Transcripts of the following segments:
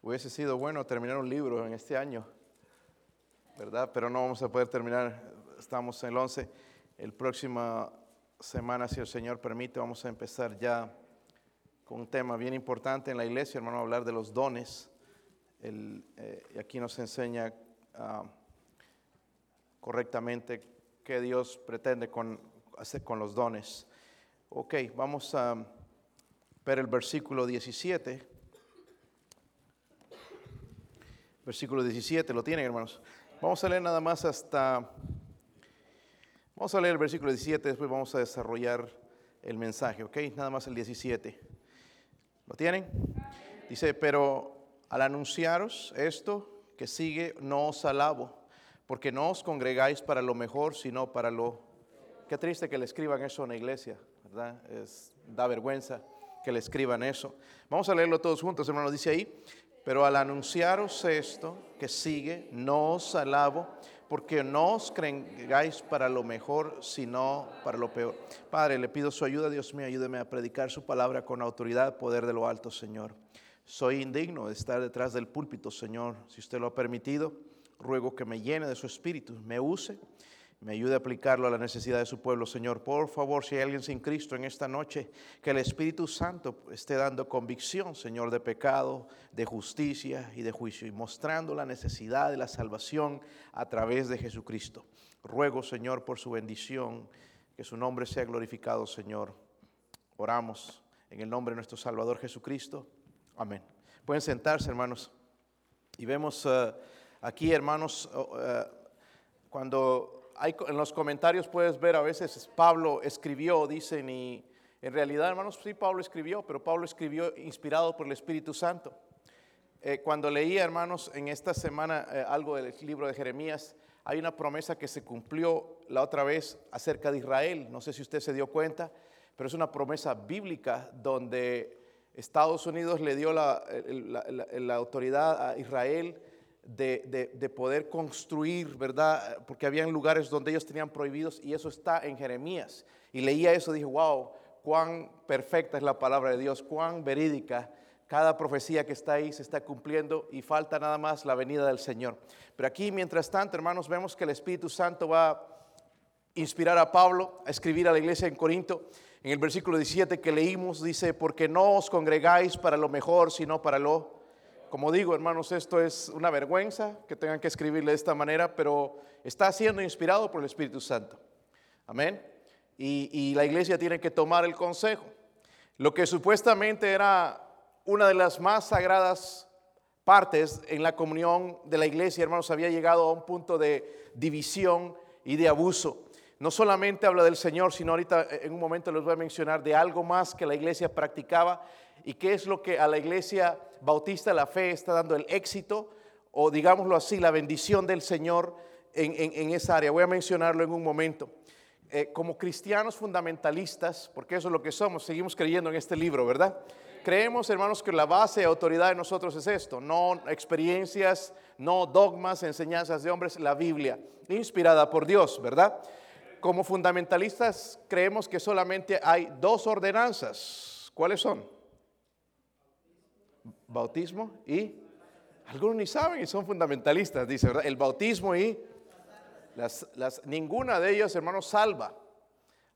Hubiese sido bueno terminar un libro en este año, ¿verdad? Pero no vamos a poder terminar, estamos en el 11. El próxima semana, si el Señor permite, vamos a empezar ya con un tema bien importante en la iglesia, hermano, hablar de los dones. El, eh, y aquí nos enseña ah, correctamente qué Dios pretende con, hacer con los dones. Ok, vamos a ver el versículo 17. Versículo 17, ¿lo tienen hermanos? Vamos a leer nada más hasta... Vamos a leer el versículo 17, después vamos a desarrollar el mensaje, ¿ok? Nada más el 17. ¿Lo tienen? Dice, pero al anunciaros esto que sigue, no os alabo, porque no os congregáis para lo mejor, sino para lo... Qué triste que le escriban eso en la iglesia, ¿verdad? Da vergüenza que le escriban eso. Vamos a leerlo todos juntos, hermano. Dice ahí, pero al anunciaros esto que sigue, no os alabo, porque no os creáis para lo mejor, sino para lo peor. Padre, le pido su ayuda, Dios mío, ayúdeme a predicar su palabra con autoridad, poder de lo alto, Señor. Soy indigno de estar detrás del púlpito, Señor. Si usted lo ha permitido, ruego que me llene de su espíritu, me use me ayude a aplicarlo a la necesidad de su pueblo, Señor. Por favor, si hay alguien sin Cristo en esta noche, que el Espíritu Santo esté dando convicción, Señor, de pecado, de justicia y de juicio, y mostrando la necesidad de la salvación a través de Jesucristo. Ruego, Señor, por su bendición, que su nombre sea glorificado, Señor. Oramos en el nombre de nuestro Salvador Jesucristo. Amén. Pueden sentarse, hermanos. Y vemos uh, aquí, hermanos, uh, uh, cuando en los comentarios puedes ver a veces Pablo escribió, dicen, y en realidad, hermanos, sí, Pablo escribió, pero Pablo escribió inspirado por el Espíritu Santo. Eh, cuando leía, hermanos, en esta semana eh, algo del libro de Jeremías, hay una promesa que se cumplió la otra vez acerca de Israel. No sé si usted se dio cuenta, pero es una promesa bíblica donde Estados Unidos le dio la, la autoridad a Israel de, poder construir, ¿verdad? Porque habían lugares donde ellos tenían prohibidos y eso está en Jeremías. Y leía eso dije, wow, cuán perfecta es la palabra de Dios, cuán verídica. Cada profecía que está ahí se está cumpliendo y falta nada más la venida del Señor. Pero aquí, mientras tanto, hermanos, vemos que el Espíritu Santo va a inspirar a Pablo a escribir a la iglesia en Corinto. En el versículo 17 que leímos dice, porque no os congregáis para lo mejor, sino para lo como digo, hermanos, esto es una vergüenza que tengan que escribirle de esta manera, pero está siendo inspirado por el Espíritu Santo. Amén. Y, la iglesia tiene que tomar el consejo. Lo que supuestamente era una de las más sagradas partes en la comunión de la iglesia, hermanos, había llegado a un punto de división y de abuso. No solamente habla del Señor, sino ahorita en un momento les voy a mencionar de algo más que la iglesia practicaba y qué es lo que a la iglesia bautista la fe está dando el éxito o digámoslo así, la bendición del Señor en, esa área. Voy a mencionarlo en un momento. Eh, como cristianos fundamentalistas, porque eso es lo que somos, seguimos creyendo en este libro, ¿verdad? Creemos, hermanos, que la base de autoridad de nosotros es esto, no experiencias, no dogmas, enseñanzas de hombres, la Biblia, inspirada por Dios, ¿verdad? Como fundamentalistas creemos que solamente hay dos ordenanzas. ¿Cuáles son? Bautismo y algunos ni saben y son fundamentalistas, dice, ¿verdad? El bautismo y las, las, ninguna de ellas, hermanos, salva.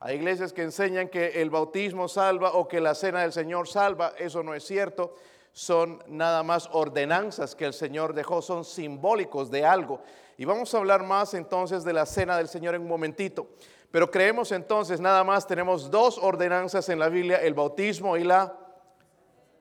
Hay iglesias que enseñan que el bautismo salva o que la cena del Señor salva. Eso no es cierto. Son nada más ordenanzas que el Señor dejó, son simbólicos de algo. Y vamos a hablar más entonces de la cena del Señor en un momentito. Pero creemos entonces, nada más tenemos dos ordenanzas en la Biblia, el bautismo y la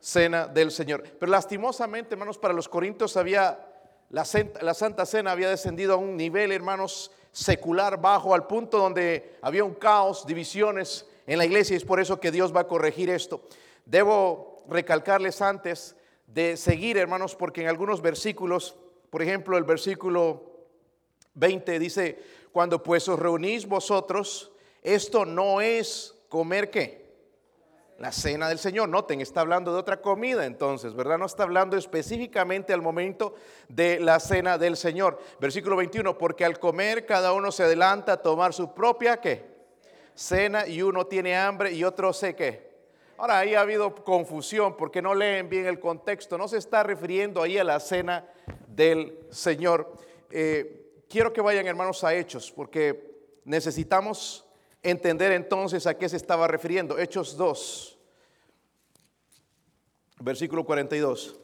cena del Señor. Pero lastimosamente, hermanos, para los corintios había, la, Santa Cena había descendido a un nivel, hermanos, secular bajo, al punto donde había un caos, divisiones en la iglesia, y es por eso que Dios va a corregir esto. Debo recalcarles antes de seguir, hermanos, porque en algunos versículos, por ejemplo, el versículo 20 dice, cuando pues os reunís vosotros, esto no es comer qué? La cena del Señor. Noten, está hablando de otra comida entonces, ¿verdad? No está hablando específicamente al momento de la cena del Señor. Versículo 21, porque al comer cada uno se adelanta a tomar su propia, ¿qué? Cena y uno tiene hambre y otro sé qué. Ahora, ahí ha habido confusión porque no leen bien el contexto. No se está refiriendo ahí a la cena del Señor. Eh, quiero que vayan, hermanos, a Hechos, porque necesitamos entender entonces a qué se estaba refiriendo. Hechos 2, versículo 42.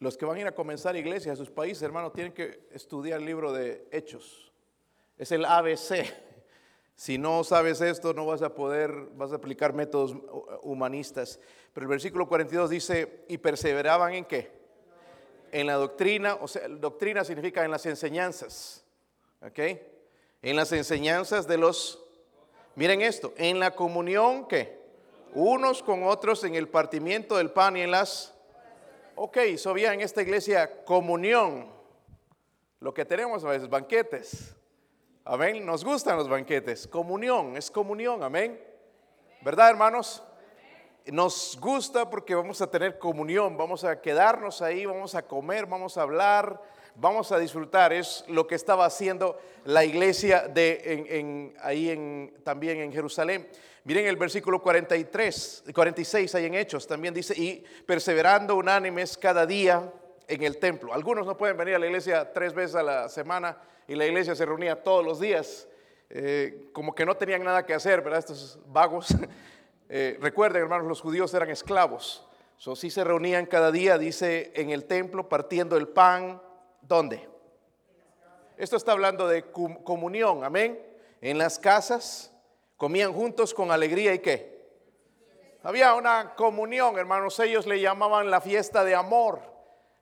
Los que van a ir a comenzar iglesias a sus países, hermanos, tienen que estudiar el libro de Hechos. Es el ABC. Si no sabes esto, no vas a poder, vas a aplicar métodos humanistas. Pero el versículo 42 dice, ¿y perseveraban en qué? En la doctrina, o sea, doctrina significa en las enseñanzas. ¿Ok? En las enseñanzas de los, miren esto, en la comunión, ¿qué? Unos con otros, en el partimiento del pan y en las Ok, so había en esta iglesia comunión. Lo que tenemos a veces, banquetes. Amén. Nos gustan los banquetes. Comunión, es comunión. Amén. ¿Verdad, hermanos? Nos gusta porque vamos a tener comunión, vamos a quedarnos ahí, vamos a comer, vamos a hablar, vamos a disfrutar. Es lo que estaba haciendo la iglesia ahí también en Jerusalén. Miren el versículo 43, 46 ahí en Hechos, también dice, y perseverando unánimes cada día en el templo. Algunos no pueden venir a la iglesia tres veces a la semana y la iglesia se reunía todos los días, eh, como que no tenían nada que hacer, ¿verdad? Estos vagos. Eh, recuerden, hermanos, los judíos eran esclavos. So, sí se reunían cada día, dice, en el templo, partiendo el pan. ¿Dónde? Esto está hablando de comunión, amén. En las casas, Comían juntos con alegría y qué. Había una comunión, hermanos, ellos le llamaban la fiesta de amor.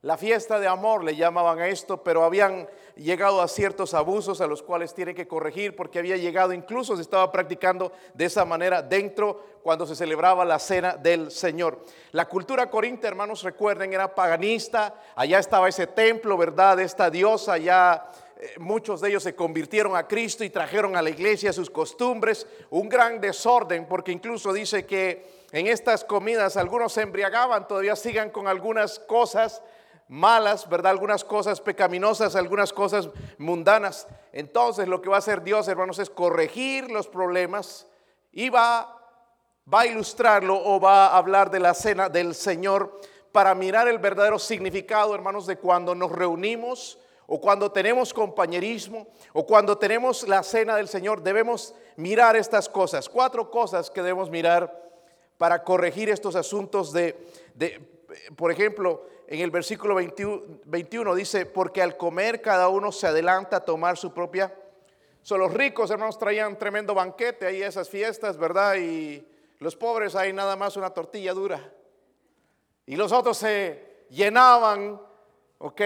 La fiesta de amor le llamaban a esto, pero habían llegado a ciertos abusos a los cuales tienen que corregir porque había llegado, incluso se estaba practicando de esa manera dentro cuando se celebraba la cena del Señor. La cultura corintia, hermanos, recuerden, era paganista, allá estaba ese templo, ¿verdad? Esta diosa ya eh, muchos de ellos se convirtieron a Cristo y trajeron a la iglesia sus costumbres, un gran desorden, porque incluso dice que en estas comidas algunos se embriagaban, todavía sigan con algunas cosas malas, ¿verdad? Algunas cosas pecaminosas, algunas cosas mundanas. Entonces lo que va a hacer Dios, hermanos, es corregir los problemas y va, va a ilustrarlo o va a hablar de la cena del Señor para mirar el verdadero significado, hermanos, de cuando nos reunimos o cuando tenemos compañerismo, o cuando tenemos la cena del Señor, debemos mirar estas cosas. Cuatro cosas que debemos mirar para corregir estos asuntos de, por ejemplo, en el versículo 21, dice, porque al comer cada uno se adelanta a tomar su propia... Son los ricos, hermanos, traían tremendo banquete ahí esas fiestas, ¿verdad? Y los pobres ahí nada más una tortilla dura. Y los otros se llenaban, ¿ok?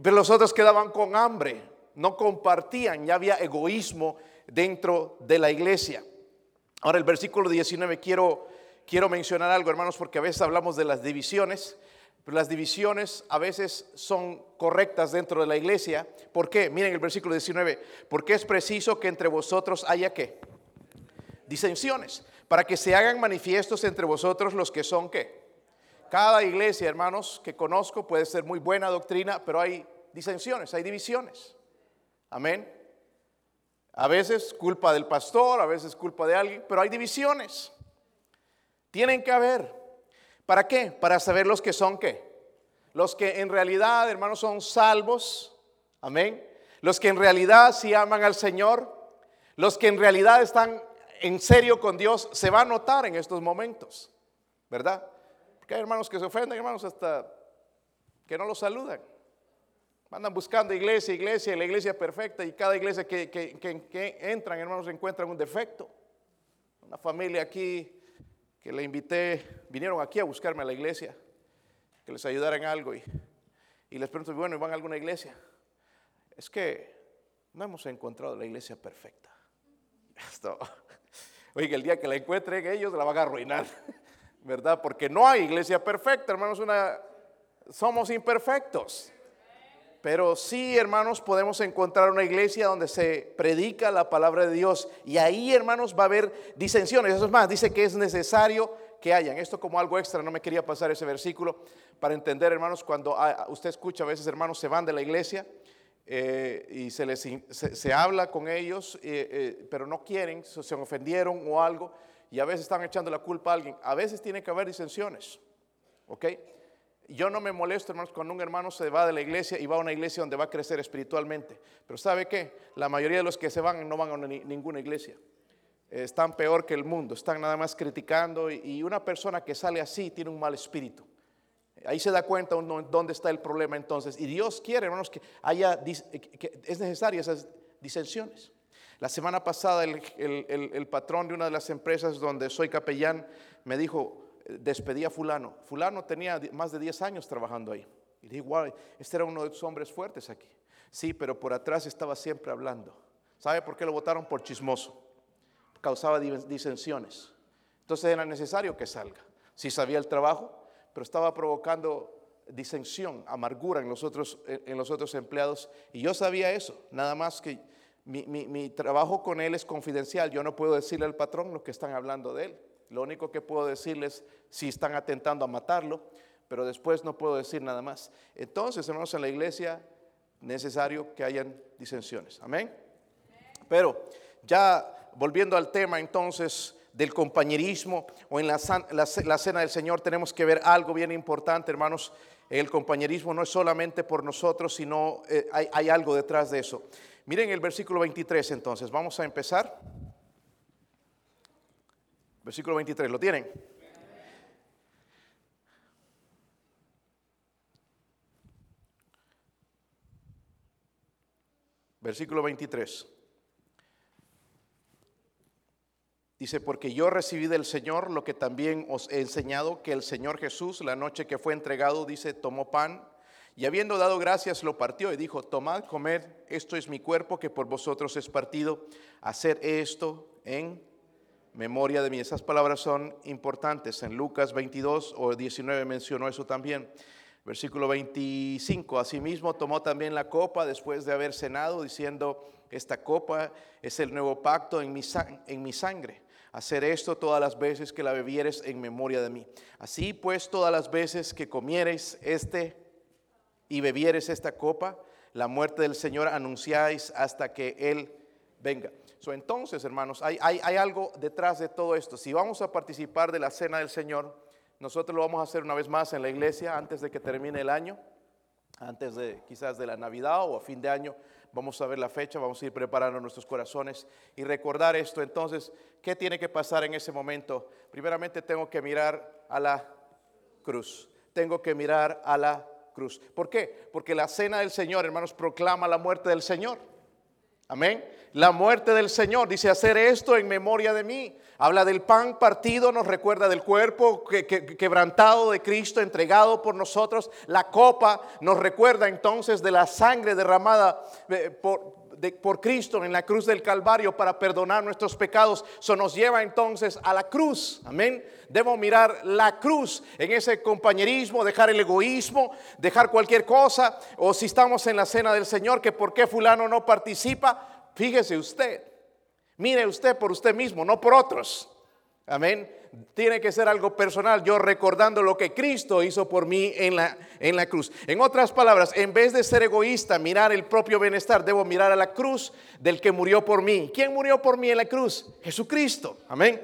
Pero los otros quedaban con hambre, no compartían, ya había egoísmo dentro de la iglesia. Ahora el versículo 19 quiero, quiero mencionar algo, hermanos, porque a veces hablamos de las divisiones, pero las divisiones a veces son correctas dentro de la iglesia. ¿Por qué? Miren el versículo 19, porque es preciso que entre vosotros haya qué? Disensiones, para que se hagan manifiestos entre vosotros los que son qué? Cada iglesia, hermanos, que conozco puede ser muy buena doctrina, pero hay disensiones, hay divisiones. Amén. A veces culpa del pastor, a veces culpa de alguien, pero hay divisiones. Tienen que haber. ¿Para qué? Para saber los que son qué. Los que en realidad, hermanos, son salvos. Amén. Los que en realidad sí aman al Señor. Los que en realidad están en serio con Dios, se va a notar en estos momentos. ¿Verdad? Que hay hermanos que se ofenden, hermanos, hasta que no los saludan. Andan buscando iglesia, iglesia, la iglesia perfecta y cada iglesia que, que, entran, hermanos, encuentran un defecto. Una familia aquí que le invité, vinieron aquí a buscarme a la iglesia, que les ayudara en algo y, y les pregunto, bueno, ¿van a alguna iglesia? Es que no hemos encontrado la iglesia perfecta. Esto, oiga, el día que la encuentren ellos la van a arruinar. ¿verdad? Porque no hay iglesia perfecta, hermanos, una, somos imperfectos. Pero sí, hermanos, podemos encontrar una iglesia donde se predica la palabra de Dios y ahí, hermanos, va a haber disensiones. Eso es más, dice que es necesario que hayan. Esto como algo extra, no me quería pasar ese versículo para entender, hermanos, cuando usted escucha a veces, hermanos, se van de la iglesia. eh, y se, les, se, habla con ellos, eh, eh, pero no quieren, se ofendieron o algo, y a veces están echando la culpa a alguien. A veces tiene que haber disensiones, ¿ok? Yo no me molesto, hermanos, cuando un hermano se va de la iglesia y va a una iglesia donde va a crecer espiritualmente. Pero ¿sabe qué? La mayoría de los que se van no van a ninguna iglesia. Están peor que el mundo, están nada más criticando y una persona que sale así tiene un mal espíritu. Ahí se da cuenta dónde está el problema entonces. Y Dios quiere, hermanos, que haya, que es necesaria esas disensiones. La semana pasada el, patrón de una de las empresas donde soy capellán me dijo, despedí a fulano. Fulano tenía más de 10 años trabajando ahí. Y dije, wow, este era uno de los hombres fuertes aquí. Sí, pero por atrás estaba siempre hablando. ¿Sabe por qué lo votaron? Por chismoso. Causaba disensiones. Entonces era necesario que salga. Si sabía el trabajo, pero estaba provocando disensión, amargura en los otros, en los otros empleados. Y yo sabía eso, nada más que mi, trabajo con él es confidencial. Yo no puedo decirle al patrón lo que están hablando de él. Lo único que puedo decirles si están atentando a matarlo, pero después no puedo decir nada más. Entonces, hermanos, en la iglesia necesario que hayan disensiones. Amén. Pero ya volviendo al tema, entonces, del compañerismo o en la, cena del Señor tenemos que ver algo bien importante, hermanos. El compañerismo no es solamente por nosotros, sino eh, hay, hay algo detrás de eso. Miren el versículo 23 entonces, vamos a empezar. Versículo 23, ¿lo tienen? Versículo 23. Dice, porque yo recibí del Señor lo que también os he enseñado, que el Señor Jesús, la noche que fue entregado, dice, tomó pan y habiendo dado gracias lo partió y dijo, tomad, comed, esto es mi cuerpo que por vosotros es partido, hacer esto en memoria de mí. Esas palabras son importantes. En Lucas 22 o 19 mencionó eso también. Versículo 25, asimismo tomó también la copa después de haber cenado, diciendo, esta copa es el nuevo pacto en mi, en mi sangre hacer esto todas las veces que la bebieres en memoria de mí. Así pues, todas las veces que comiereis este y bebieres esta copa, la muerte del Señor anunciáis hasta que Él venga. So, entonces, hermanos, hay, hay, algo detrás de todo esto. Si vamos a participar de la cena del Señor, nosotros lo vamos a hacer una vez más en la iglesia antes de que termine el año, antes de quizás de la Navidad o a fin de año. Vamos a ver la fecha, vamos a ir preparando nuestros corazones y recordar esto. Entonces, ¿qué tiene que pasar en ese momento? Primeramente tengo que mirar a la cruz. Tengo que mirar a la cruz. ¿Por qué? Porque la cena del Señor, hermanos, proclama la muerte del Señor. Amén. La muerte del Señor dice hacer esto en memoria de mí. Habla del pan partido, nos recuerda del cuerpo quebrantado de Cristo, entregado por nosotros. La copa nos recuerda entonces de la sangre derramada eh, por, Cristo en la cruz del Calvario para perdonar nuestros pecados. Eso nos lleva entonces a la cruz. Amén. Debo mirar la cruz en ese compañerismo, dejar el egoísmo, dejar cualquier cosa. O si estamos en la cena del Señor, que por qué fulano no participa. Fíjese usted. Mire usted por usted mismo, no por otros. Amén tiene que ser algo personal, yo recordando lo que Cristo hizo por mí en la, en la cruz. En otras palabras, en vez de ser egoísta, mirar el propio bienestar, debo mirar a la cruz del que murió por mí. ¿Quién murió por mí en la cruz? Jesucristo. Amén.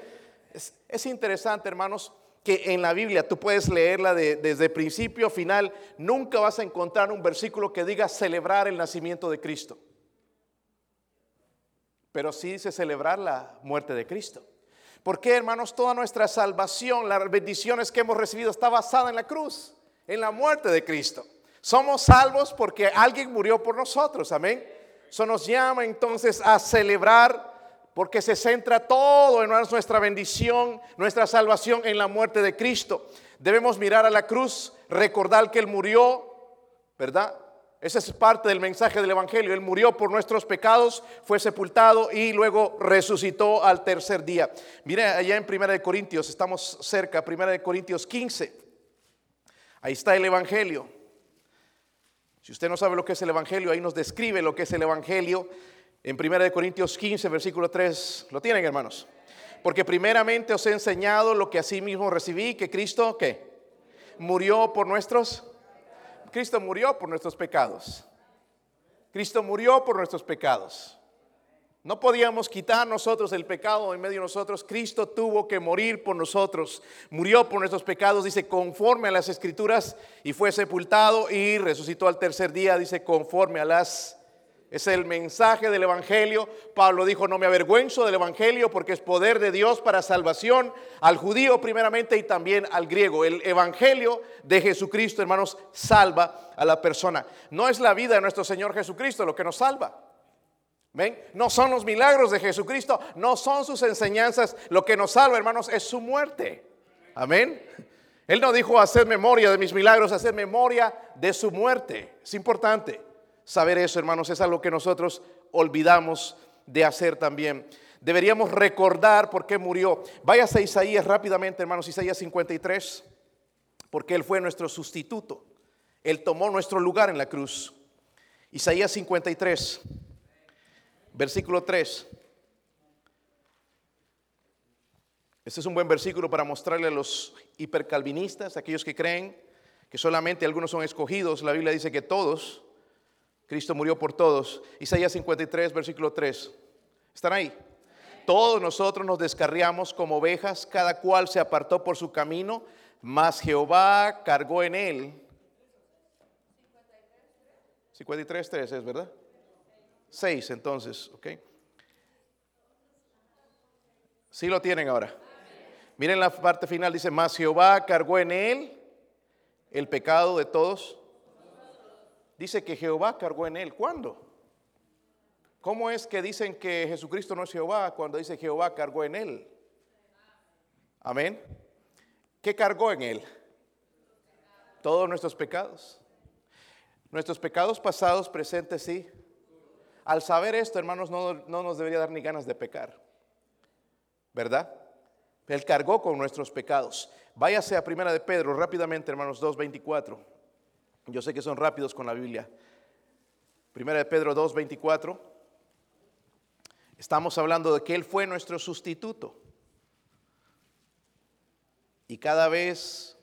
Es, interesante, hermanos, que en la Biblia tú puedes leerla desde principio a final. Nunca vas a encontrar un versículo que diga celebrar el nacimiento de Cristo. Pero sí dice celebrar la muerte de Cristo. Porque, hermanos, toda nuestra salvación, las bendiciones que hemos recibido está basada en la cruz, en la muerte de Cristo. Somos salvos porque alguien murió por nosotros, amén. Eso nos llama entonces a celebrar porque se centra todo en nuestra bendición, nuestra salvación en la muerte de Cristo. Debemos mirar a la cruz, recordar que Él murió, ¿verdad? Esa es parte del mensaje del Evangelio. Él murió por nuestros pecados, fue sepultado y luego resucitó al tercer día. Mire allá en Primera de Corintios, estamos cerca, Primera de Corintios 15. Ahí está el Evangelio. Si usted no sabe lo que es el Evangelio, ahí nos describe lo que es el Evangelio. En Primera de Corintios 15, versículo 3, ¿lo tienen hermanos? Porque primeramente os he enseñado lo que así mismo recibí, que Cristo, ¿qué? Murió por nuestros Cristo murió por nuestros pecados. Cristo murió por nuestros pecados. No podíamos quitar nosotros el pecado en medio de nosotros. Cristo tuvo que morir por nosotros. Murió por nuestros pecados, dice, conforme a las escrituras, y fue sepultado y resucitó al tercer día, dice, conforme a las... Es el mensaje del Evangelio. Pablo dijo, no me avergüenzo del Evangelio porque es poder de Dios para salvación al judío primeramente y también al griego. El Evangelio de Jesucristo, hermanos, salva a la persona. No es la vida de nuestro Señor Jesucristo lo que nos salva. ¿Ven? No son los milagros de Jesucristo, no son sus enseñanzas. Lo que nos salva, hermanos, es su muerte. Amén. Él no dijo hacer memoria de mis milagros, hacer memoria de su muerte. Es importante saber eso, hermanos. Es algo que nosotros olvidamos de hacer también. Deberíamos recordar por qué murió. Váyase a Isaías rápidamente, hermanos, Isaías 53, porque Él fue nuestro sustituto. Él tomó nuestro lugar en la cruz. Isaías 53 versículo 3. Este es un buen versículo para mostrarle a los hipercalvinistas, aquellos que creen que solamente algunos son escogidos. La Biblia dice que todos, Cristo murió por todos. Isaías 53, versículo 3. ¿Están ahí? Todos nosotros nos descarriamos como ovejas, cada cual se apartó por su camino, mas Jehová cargó en él. 53, 3 es verdad. 6 entonces, ¿ok? Sí lo tienen ahora. Miren la parte final, dice, mas Jehová cargó en él el pecado de todos. Dice que Jehová cargó en él. ¿Cuándo? ¿Cómo es que dicen que Jesucristo no es Jehová cuando dice Jehová cargó en él? Amén. ¿Qué cargó en él? Todos nuestros pecados. Nuestros pecados pasados, presentes, sí al saber esto, hermanos, no, nos debería dar ni ganas de pecar. ¿Verdad? Él cargó con nuestros pecados. Váyase a Primera de Pedro rápidamente, hermanos, 2.24. Yo sé que son rápidos con la Biblia. Primera de Pedro 2.24. Estamos hablando de que Él fue nuestro sustituto. Y cada vez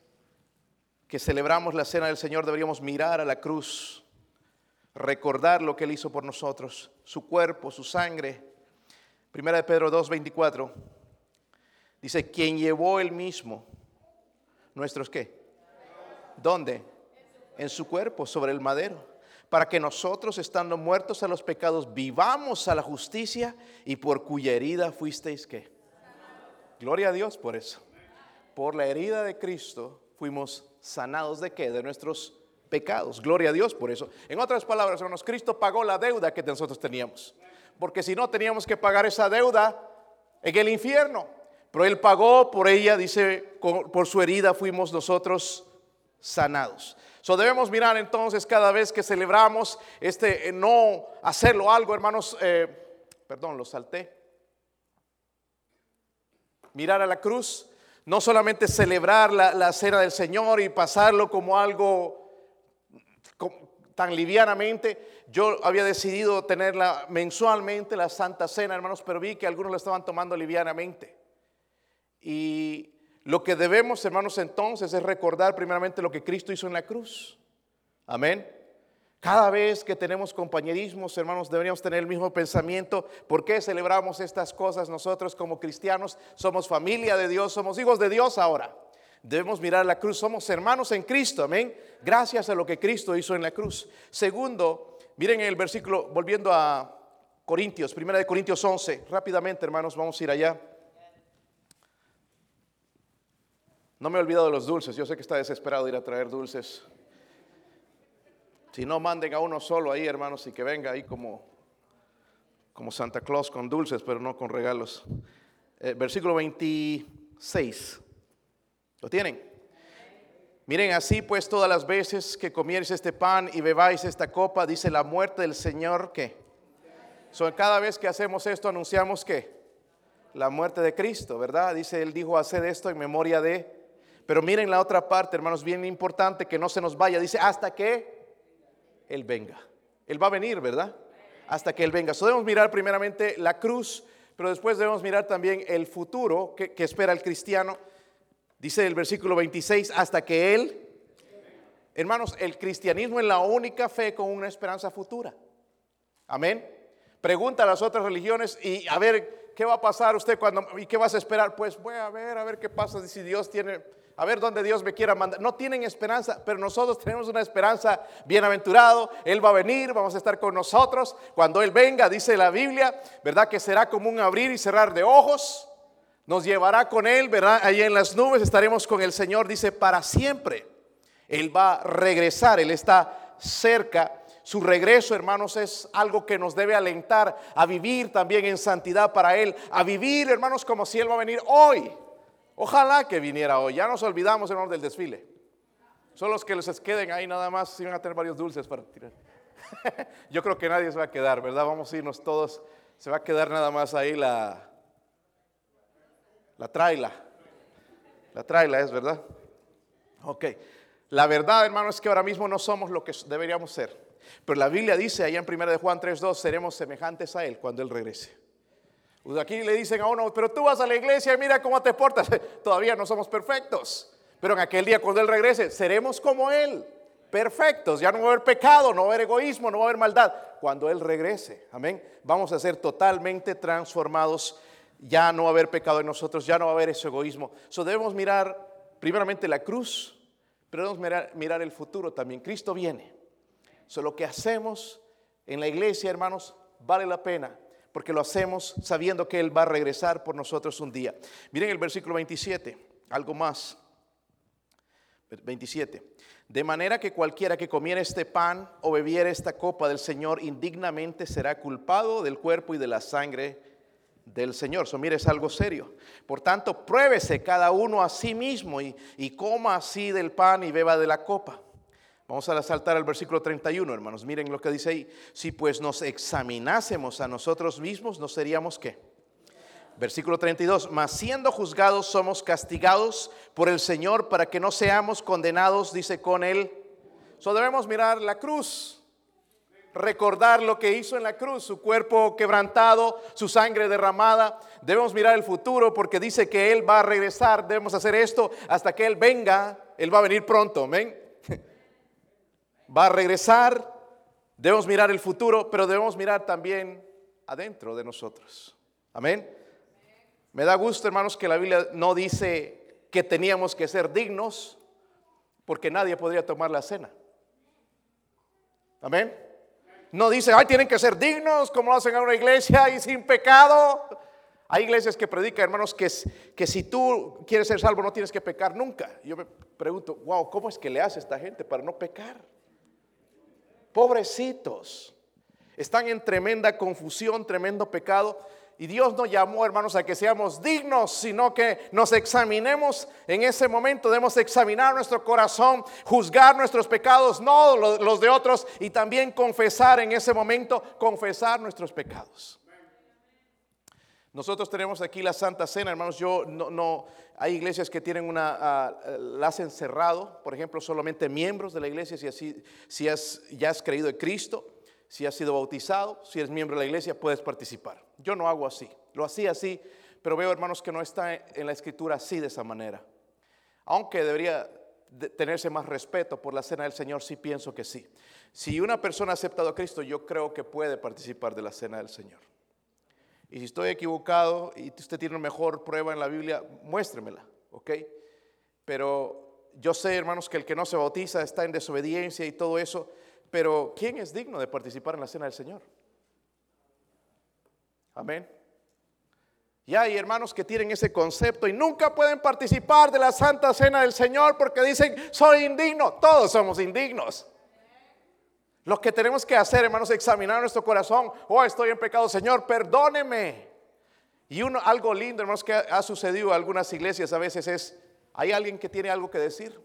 que celebramos la cena del Señor deberíamos mirar a la cruz recordar lo que Él hizo por nosotros, su cuerpo, su sangre. Primera de Pedro 2.24 dice, quien llevó Él mismo nuestros qué? ¿Dónde? En su cuerpo, sobre el madero, para que nosotros, estando muertos a los pecados, vivamos a la justicia y por cuya herida fuisteis qué? Gloria a Dios por eso. Por la herida de Cristo fuimos sanados de qué? De nuestros pecados. Gloria a Dios por eso. En otras palabras, hermanos, Cristo pagó la deuda que nosotros teníamos. Porque si no, teníamos que pagar esa deuda en el infierno. Pero Él pagó por ella, dice, por su herida fuimos nosotros sanados. So debemos mirar entonces cada vez que celebramos este eh, no hacerlo algo, hermanos, eh, perdón, lo salté. Mirar a la cruz, no solamente celebrar la, la cena del Señor y pasarlo como algo tan livianamente. Yo había decidido tenerla mensualmente, la Santa Cena, hermanos, pero vi que algunos la estaban tomando livianamente. Y lo que debemos, hermanos, entonces es recordar primeramente lo que Cristo hizo en la cruz. Amén. Cada vez que tenemos compañerismos, hermanos, deberíamos tener el mismo pensamiento. ¿Por qué celebramos estas cosas nosotros como cristianos? Somos familia de Dios, somos hijos de Dios ahora. Debemos mirar la cruz, somos hermanos en Cristo, amén. Gracias a lo que Cristo hizo en la cruz. Segundo, miren el versículo, volviendo a Corintios, primera de Corintios 11, rápidamente hermanos, vamos a ir allá. No me he olvidado de los dulces, yo sé que está desesperado ir a traer dulces. Si no, manden a uno solo ahí, hermanos, y que venga ahí como, como Santa Claus con dulces, pero no con regalos. Eh, versículo 26. ¿Lo tienen? Miren, así pues todas las veces que comieres este pan y bebáis esta copa, dice la muerte del Señor que. So, cada vez que hacemos esto anunciamos que la muerte de Cristo, ¿verdad? Dice, él dijo, haced esto en memoria de... Pero miren la otra parte, hermanos, bien importante, que no se nos vaya. Dice, hasta que Él venga. Él va a venir, ¿verdad? Hasta que Él venga. Debemos mirar primeramente la cruz, pero después debemos mirar también el futuro que, que espera el cristiano. Dice el versículo 26, hasta que Él, hermanos, el cristianismo es la única fe con una esperanza futura. Amén. Pregunta a las otras religiones y a ver qué va a pasar usted cuando y qué vas a esperar. Pues voy a ver, a ver qué pasa si Dios tiene, a ver dónde Dios me quiera mandar. No tienen esperanza, pero nosotros tenemos una esperanza bienaventurado. Él va a venir, vamos a estar con nosotros. Cuando Él venga, dice la Biblia, ¿verdad? Que será como un abrir y cerrar de ojos. Nos llevará con Él, ¿verdad? Allí en las nubes estaremos con el Señor, dice, para siempre. Él va a regresar, Él está cerca su regreso, hermanos, es algo que nos debe alentar a vivir también en santidad para Él, a vivir, hermanos, como si Él va a venir hoy. Ojalá que viniera hoy. Ya nos olvidamos, hermanos, del desfile. Son los que les queden ahí nada más, si van a tener varios dulces para tirar. Yo creo que nadie se va a quedar, ¿verdad? Vamos a irnos todos. Se va a quedar nada más ahí la, la traila. La traila es, ¿verdad? Ok. La verdad, hermano, es que ahora mismo no somos lo que deberíamos ser. Pero la Biblia dice allá en 1 de Juan 3.2, seremos semejantes a Él cuando Él regrese. Pues aquí le dicen a uno, pero tú vas a la iglesia y mira cómo te portas. Todavía no somos perfectos. Pero en aquel día cuando Él regrese, seremos como Él, perfectos. Ya no va a haber pecado, no va a haber egoísmo, no va a haber maldad. Cuando Él regrese, amén, vamos a ser totalmente transformados. Ya no va a haber pecado en nosotros, ya no va a haber ese egoísmo. So debemos mirar primeramente la cruz, pero debemos mirar, el futuro también. Cristo viene. So, lo que hacemos en la iglesia, hermanos, vale la pena, porque lo hacemos sabiendo que Él va a regresar por nosotros un día. Miren el versículo 27, algo más. 27. De manera que cualquiera que comiera este pan o bebiera esta copa del Señor indignamente será culpado del cuerpo y de la sangre del Señor. So, mire, es algo serio. Por tanto, pruébese cada uno a sí mismo y, y coma así del pan y beba de la copa. Vamos a saltar al versículo 31, hermanos. Miren lo que dice ahí. Si pues nos examinásemos a nosotros mismos, ¿no seríamos qué? Versículo 32. Mas siendo juzgados somos castigados por el Señor para que no seamos condenados, dice con él. So debemos mirar la cruz. Recordar lo que hizo en la cruz, su cuerpo quebrantado, su sangre derramada. Debemos mirar el futuro porque dice que Él va a regresar. Debemos hacer esto hasta que Él venga. Él va a venir pronto. Amén va a regresar, debemos mirar el futuro, pero debemos mirar también adentro de nosotros. Amén. Me da gusto, hermanos, que la Biblia no dice que teníamos que ser dignos, porque nadie podría tomar la cena. Amén. No dice, ay, tienen que ser dignos como lo hacen en una iglesia y sin pecado. Hay iglesias que predican, hermanos, que, que si tú quieres ser salvo no tienes que pecar nunca. Yo me pregunto, wow, ¿cómo es que le hace esta gente para no pecar? Pobrecitos. Están en tremenda confusión, tremendo pecado. Y Dios nos llamó, hermanos, a que seamos dignos, sino que nos examinemos en ese momento. Debemos examinar nuestro corazón, juzgar nuestros pecados, no los de otros, y también confesar en ese momento, confesar nuestros pecados. Nosotros tenemos aquí la Santa Cena, hermanos. Yo no, hay iglesias que tienen una, uh, la hacen cerrado, por ejemplo, solamente miembros de la iglesia, si, así, si has, ya has creído en Cristo, si has sido bautizado, si eres miembro de la iglesia, puedes participar. Yo no hago así, lo hacía así, pero veo, hermanos, que no está en la escritura así de esa manera. Aunque debería tenerse más respeto por la cena del Señor, sí pienso que sí. Si una persona ha aceptado a Cristo, yo creo que puede participar de la cena del Señor. Y si estoy equivocado y usted tiene mejor prueba en la Biblia, muéstremela, ¿ok? Pero yo sé, hermanos, que el que no se bautiza está en desobediencia y todo eso, pero ¿quién es digno de participar en la cena del Señor? Amén. Y hay hermanos que tienen ese concepto y nunca pueden participar de la Santa Cena del Señor porque dicen, soy indigno. Todos somos indignos. Lo que tenemos que hacer, hermanos, es examinar nuestro corazón. Oh, estoy en pecado, Señor, perdóneme. Y uno, algo lindo, hermanos, que ha sucedido en algunas iglesias a veces es, hay alguien que tiene algo que decir.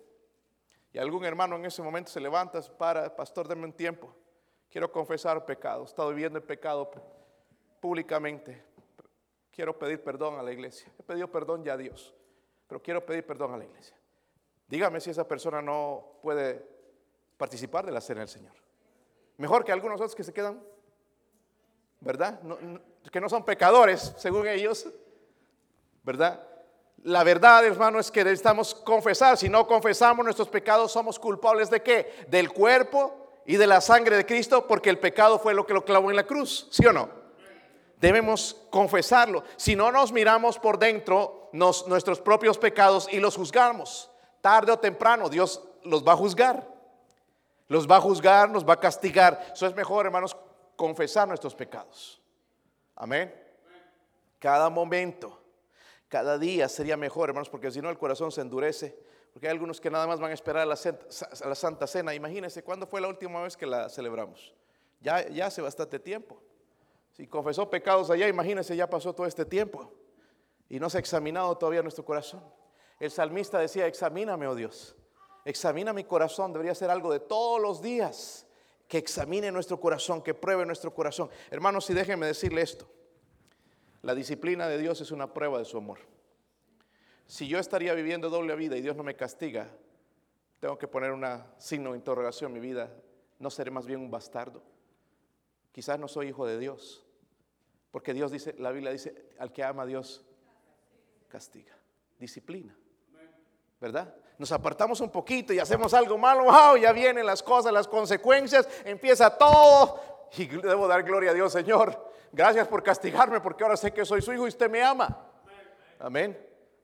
Y algún hermano en ese momento se levanta, para, pastor, denme un tiempo. Quiero confesar pecado. He estado viviendo el pecado públicamente. Quiero pedir perdón a la iglesia. He pedido perdón ya a Dios, pero quiero pedir perdón a la iglesia. Dígame si esa persona no puede participar de la cena del Señor. Mejor que algunos otros que se quedan, ¿verdad? que no son pecadores, según ellos, ¿verdad? La verdad, hermano, es que necesitamos confesar. Si no confesamos nuestros pecados, somos culpables de qué? Del cuerpo y de la sangre de Cristo porque el pecado fue lo que lo clavó en la cruz, ¿sí o no? Debemos confesarlo. Si no nos miramos por dentro nuestros propios pecados y los juzgamos, tarde o temprano Dios los va a juzgar. Los va a juzgar, nos va a castigar. Eso es mejor, hermanos, confesar nuestros pecados. Amén. Cada momento, cada día sería mejor, hermanos, porque si no el corazón se endurece. Porque hay algunos que nada más van a esperar a la, Santa Cena. Imagínense, ¿cuándo fue la última vez que la celebramos? Ya, ya hace bastante tiempo. Si confesó pecados allá, imagínense, ya pasó todo este tiempo. Y no se ha examinado todavía nuestro corazón. El salmista decía, examíname, oh Dios. Examina mi corazón. Debería ser algo de todos los días. Que examine nuestro corazón, que pruebe nuestro corazón. Hermanos, y déjenme decirle esto. La disciplina de Dios es una prueba de su amor. Si yo estaría viviendo doble vida y Dios no me castiga, tengo que poner un signo de interrogación mi vida. ¿No seré más bien un bastardo? Quizás no soy hijo de Dios. Porque Dios dice, la Biblia dice, al que ama a Dios, castiga. Disciplina. ¿Verdad? Nos apartamos un poquito y hacemos algo malo, wow, ya vienen las cosas, las consecuencias, empieza todo. Y debo dar gloria a Dios, Señor. Gracias por castigarme porque ahora sé que soy su hijo y usted me ama. Amén.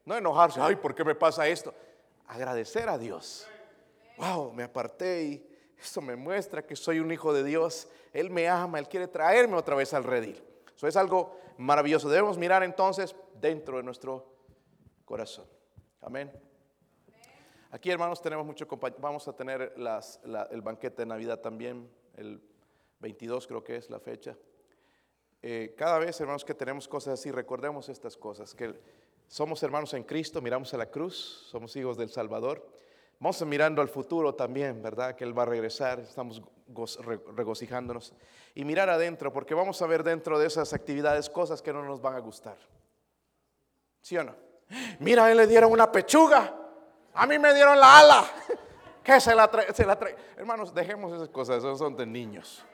No enojarse, ay, ¿por qué me pasa esto? Agradecer a Dios. Wow, me aparté y esto me muestra que soy un hijo de Dios. Él me ama, Él quiere traerme otra vez al redil. Eso es algo maravilloso. Debemos mirar entonces dentro de nuestro corazón. Amén. Aquí, hermanos, tenemos mucho Vamos a tener el banquete de Navidad también, el 22 creo que es la fecha. Eh, cada vez, hermanos, que tenemos cosas así, recordemos estas cosas, que somos hermanos en Cristo, miramos a la cruz, somos hijos del Salvador. Vamos mirando al futuro también, ¿verdad? Que Él va a regresar, estamos regocijándonos. Y mirar adentro, porque vamos a ver dentro de esas actividades cosas que no nos van a gustar. ¿Sí o no? Mira, a él le dieron una pechuga, a mí me dieron la ala. ¿Qué se la trae? Se la trae? Hermanos, dejemos esas cosas, esos son de niños.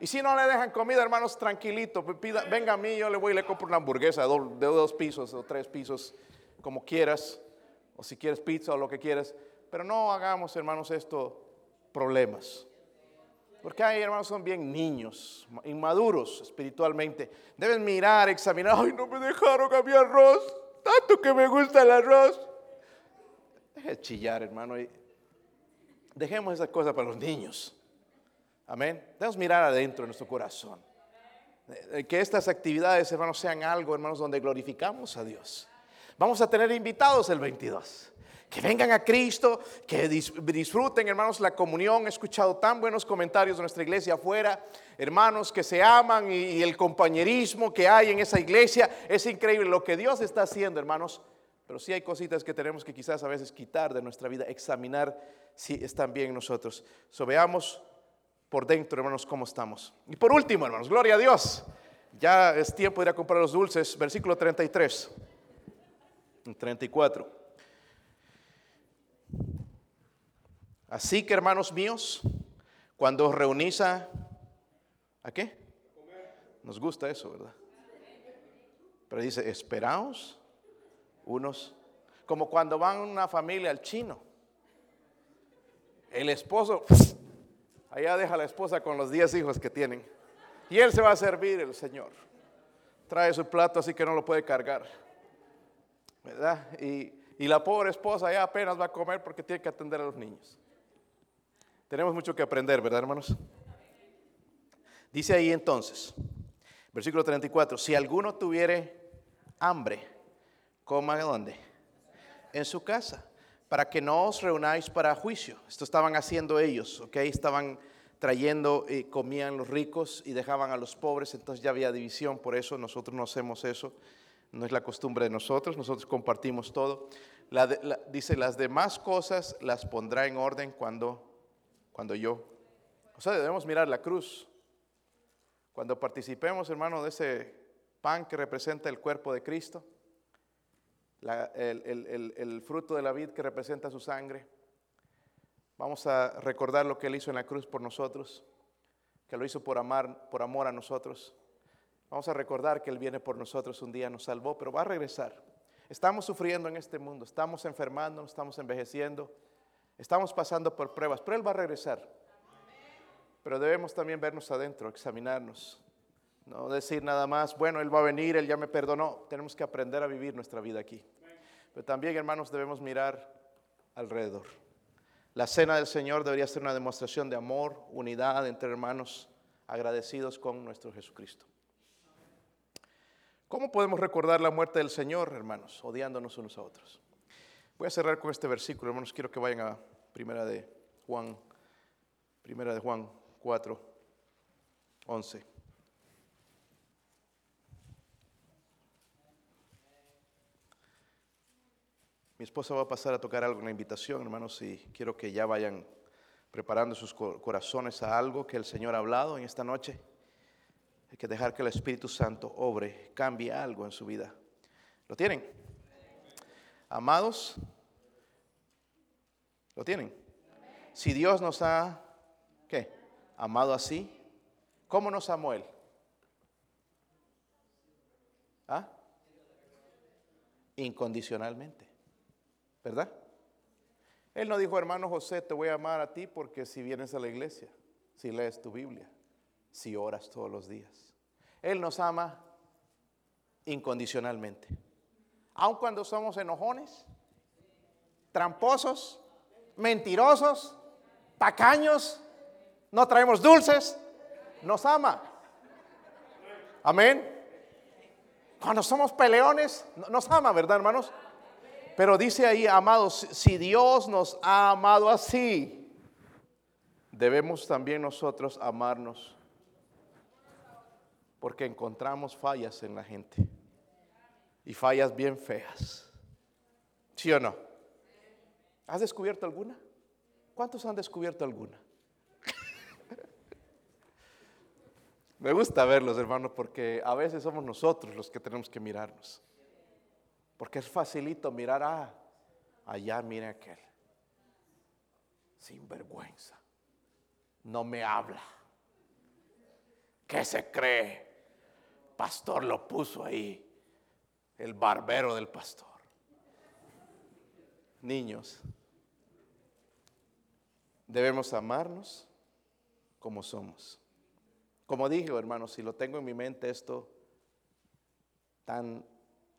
Y si no le dejan comida, hermanos, tranquilito, venga a mí, yo le voy y le compro una hamburguesa de dos pisos o tres pisos, como quieras, o si quieres pizza o lo que quieras. Pero no hagamos, hermanos, esto problemas. Porque hay hermanos son bien niños, inmaduros espiritualmente. Deben mirar, examinar. Ay, no me dejaron a mi arroz. Tanto que me gusta el arroz. Deje chillar, hermano. dejemos esas cosas para los niños. Amén. Debemos mirar adentro de nuestro corazón. Que estas actividades, hermanos, sean algo, hermanos, donde glorificamos a Dios. Vamos a tener invitados el 22. Que vengan a Cristo, que disfruten, hermanos, la comunión. He escuchado tan buenos comentarios de nuestra iglesia afuera. Hermanos que se aman y el compañerismo que hay en esa iglesia. Es increíble lo que Dios está haciendo, hermanos. Pero sí hay cositas que tenemos que quizás a veces quitar de nuestra vida, examinar si están bien nosotros. So, veamos por dentro, hermanos, cómo estamos. Y por último, hermanos, gloria a Dios. Ya es tiempo de ir a comprar los dulces. Versículo 33. 34. Así que, hermanos míos, cuando os reunís a... ¿A qué? Nos gusta eso, ¿verdad? Pero dice, esperaos unos, como cuando van una familia al chino. El esposo Allá deja la esposa con los 10 hijos que tienen. Y él se va a servir, el Señor. Trae su plato así que no lo puede cargar. ¿Verdad? Y, y la pobre esposa ya apenas va a comer porque tiene que atender a los niños. Tenemos mucho que aprender, ¿verdad, hermanos? Dice ahí entonces, versículo 34, si alguno tuviere hambre, coma dónde? En su casa para que no os reunáis para juicio. Esto estaban haciendo ellos, ¿ok? Estaban trayendo, y comían los ricos y dejaban a los pobres, entonces ya había división, por eso nosotros no hacemos eso, no es la costumbre de nosotros, nosotros compartimos todo. dice, las demás cosas las pondrá en orden cuando, cuando yo. O sea, debemos mirar la cruz. Cuando participemos, hermano, de ese pan que representa el cuerpo de Cristo, el, fruto de la vid que representa su sangre. Vamos a recordar lo que Él hizo en la cruz por nosotros, que lo hizo por, amar, por amor a nosotros. Vamos a recordar que Él viene por nosotros un día, nos salvó, pero va a regresar. Estamos sufriendo en este mundo, estamos enfermando, estamos envejeciendo, estamos pasando por pruebas, pero Él va a regresar. Pero debemos también vernos adentro, examinarnos. No decir nada más, bueno, Él va a venir, Él ya me perdonó. Tenemos que aprender a vivir nuestra vida aquí. Pero también, hermanos, debemos mirar alrededor. La cena del Señor debería ser una demostración de amor, unidad entre hermanos, agradecidos con nuestro Jesucristo. ¿Cómo podemos recordar la muerte del Señor, hermanos, odiándonos unos a otros? Voy a cerrar con este versículo, hermanos. Quiero que vayan a Primera de Juan, Primera de Juan 4, 11. Mi esposa va a pasar a tocar algo en la invitación, hermanos, y quiero que ya vayan preparando sus corazones a algo que el Señor ha hablado en esta noche. Hay que dejar que el Espíritu Santo obre, cambie algo en su vida. ¿Lo tienen? Amados, ¿lo tienen? Si Dios nos ha, ¿qué? Amado así, ¿cómo nos amó Él? ¿Ah? Incondicionalmente. ¿Verdad? Él no dijo, hermano José, te voy a amar a ti porque si vienes a la iglesia, si lees tu Biblia, si oras todos los días. Él nos ama incondicionalmente. Aun cuando somos enojones, tramposos, mentirosos, tacaños, no traemos dulces, nos ama. Amén. Cuando somos peleones, nos ama, ¿verdad, hermanos? Pero dice ahí, amados, si Dios nos ha amado así, debemos también nosotros amarnos. Porque encontramos fallas en la gente. Y fallas bien feas. ¿Sí o no? ¿Has descubierto alguna? ¿Cuántos han descubierto alguna? Me gusta verlos, hermanos, porque a veces somos nosotros los que tenemos que mirarnos. Porque es facilito mirar, ah, allá mire aquel. Sin vergüenza. No me habla. ¿Qué se cree? Pastor lo puso ahí. El barbero del pastor. Niños, debemos amarnos como somos. Como dije, hermanos, si lo tengo en mi mente esto tan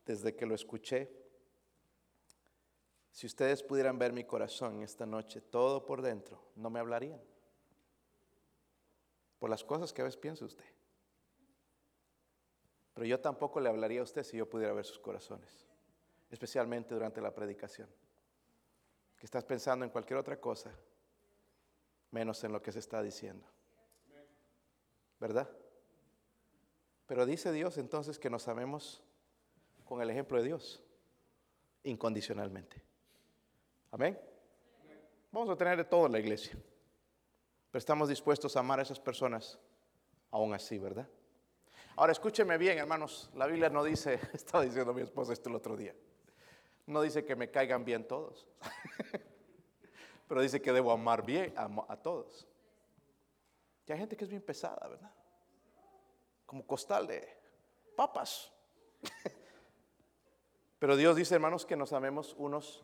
desde que lo escuché. Si ustedes pudieran ver mi corazón esta noche, todo por dentro, no me hablarían. Por las cosas que a veces piensa usted. Pero yo tampoco le hablaría a usted si yo pudiera ver sus corazones, especialmente durante la predicación. Que estás pensando en cualquier otra cosa, menos en lo que se está diciendo. ¿Verdad? Pero dice Dios entonces que nos amemos con el ejemplo de Dios, incondicionalmente. Amén. Vamos a tener de todo en la iglesia, pero estamos dispuestos a amar a esas personas aún así, ¿verdad? Ahora escúcheme bien, hermanos, la Biblia no dice, estaba diciendo mi esposa esto el otro día, no dice que me caigan bien todos, pero dice que debo amar bien a, todos. Y hay gente que es bien pesada, ¿verdad? Como costal de papas. Pero Dios dice, hermanos, que nos amemos unos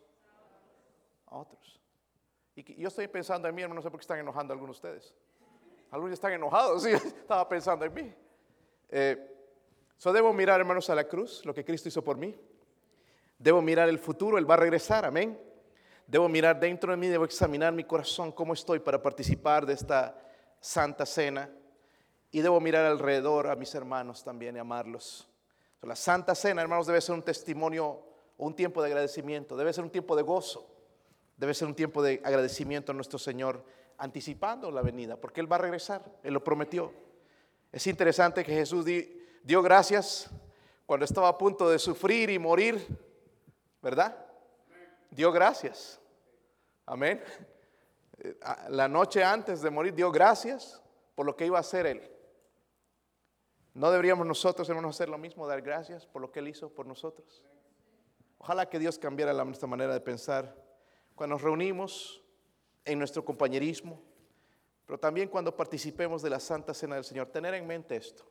a otros. Y yo estoy pensando en mí, hermanos, no sé por qué están enojando algunos de ustedes. Algunos están enojados, sí, estaba pensando en mí. Eh, debo mirar, hermanos, a la cruz, lo que Cristo hizo por mí. Debo mirar el futuro, Él va a regresar, amén. Debo mirar dentro de mí, debo examinar mi corazón, cómo estoy para participar de esta santa cena. Y debo mirar alrededor a mis hermanos también y amarlos. La Santa Cena, hermanos, debe ser un testimonio un tiempo de agradecimiento, debe ser un tiempo de gozo, debe ser un tiempo de agradecimiento a nuestro Señor, anticipando la venida, porque Él va a regresar, Él lo prometió. Es interesante que Jesús dio gracias cuando estaba a punto de sufrir y morir, ¿verdad? Dio gracias. Amén. Eh, la noche antes de morir dio gracias por lo que iba a hacer Él. ¿No deberíamos nosotros, hermanos, hacer lo mismo, dar gracias por lo que Él hizo por nosotros? Ojalá que Dios cambiara nuestra manera de pensar cuando nos reunimos en nuestro compañerismo, pero también cuando participemos de la Santa Cena del Señor. Tener en mente esto.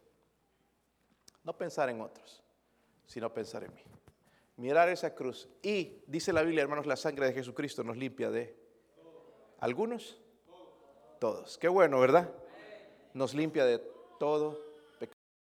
No pensar en otros, sino pensar en mí. Mirar esa cruz. Y, dice la Biblia, hermanos, la sangre de Jesucristo nos limpia de algunos, todos. Qué bueno, ¿verdad? nos limpia de todo